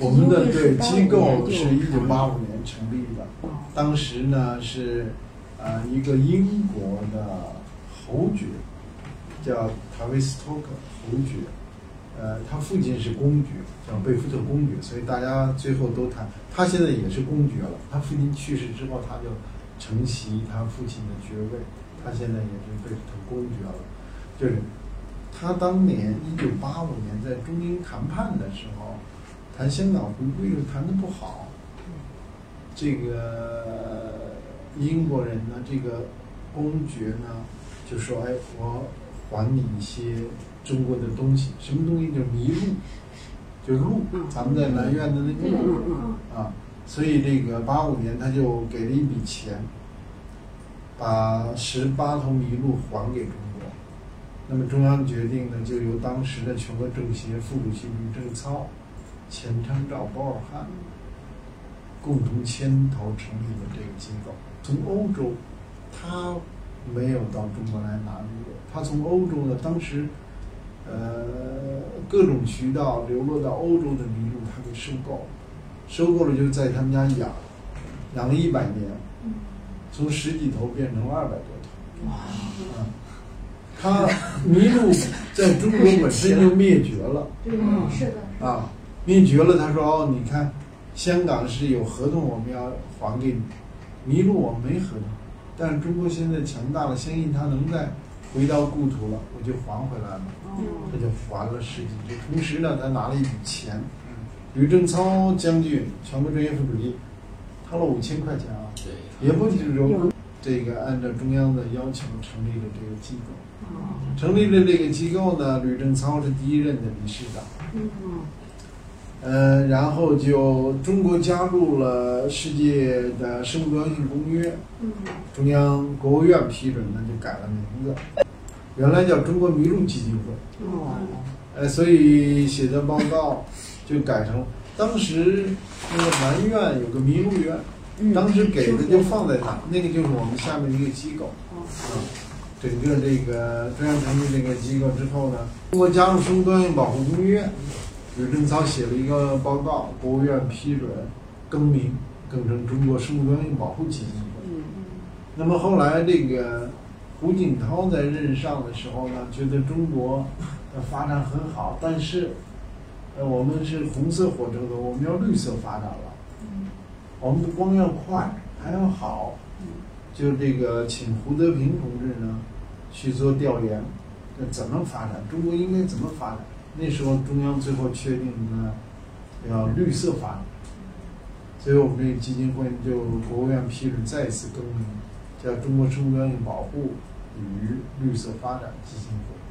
我们的对机金会是85构是一九八五年成立的，哦当时呢是呃一个英国的侯爵，叫塔维斯托克侯爵，呃，他父亲是公爵，叫贝福特公爵，所以大家最后都谈，他现在也是公爵了。他父亲去世之后，他就承袭他父亲的爵位，他现在也是贝福特公爵了。就是他当年一九八五年在中英谈判的时候，谈香港回归又谈的不好，这个英国人呢，这个公爵呢，就说：“哎，我还你一些中国的东西，什么东西？就是麋鹿，就是鹿，咱们在南苑的那个鹿嗯嗯啊。所以这个八五年他就给了一笔钱，把十八头麋鹿还给中国。那么中央决定呢，就由当时的全国政协副主席吕正操、钱昌照、包尔汉共同牵头成立的这个机构。从欧洲，他没有到中国来拿麋鹿，他从欧洲呢，当时呃各种渠道流落到欧洲的麋鹿，他给收购了，收购了就在他们家养，养了一百年，从十几头变成了二百多头。哇，啊，它麋鹿在中国本身就灭绝了对，嗯是的，是的。啊，灭绝了。他说：“哦，你看，香港是有合同，我们要还给你。麋鹿我们没合同，但是中国现在强大了，相信他能再回到故土了，我就还回来了。他就还了十几只。同时呢，他拿了一笔钱，吕正操将军，全国政协副主席，掏了五千块钱啊，对，也不就是说这个按照中央的要求成立了这个机构。哦成立了这个机构呢，吕正操是第一任的理事长。嗯呃，然后就中国加入了世界的生物多样性公约，嗯中央国务院批准的，就改了名字，原来叫中国麋鹿基金会，哦呃，所以写的报告就改成当时那个南苑有个麋鹿院，嗯，当时给的就放在那，那个就是我们下面的一个机构。哦。啊，整个这个中央成立这个机构之后呢，中国加入生物多样性保护公约，吕正操写了一个报告，国务院批准更名，更成中国生物多样性保护基金会。嗯那么后来这个胡锦涛在任上的时候呢，觉得中国的发展很好，但是呃我们是红色火车头，我们要绿色发展了，我们不光要快，还要好。就这个请胡德平同志呢去做调研，这怎么发展？中国应该怎么发展？那时候中央最后确定呢要绿色发展，所以我们这个基金会就国务院批准再次更名，叫中国生物多样性保护与绿色发展基金会。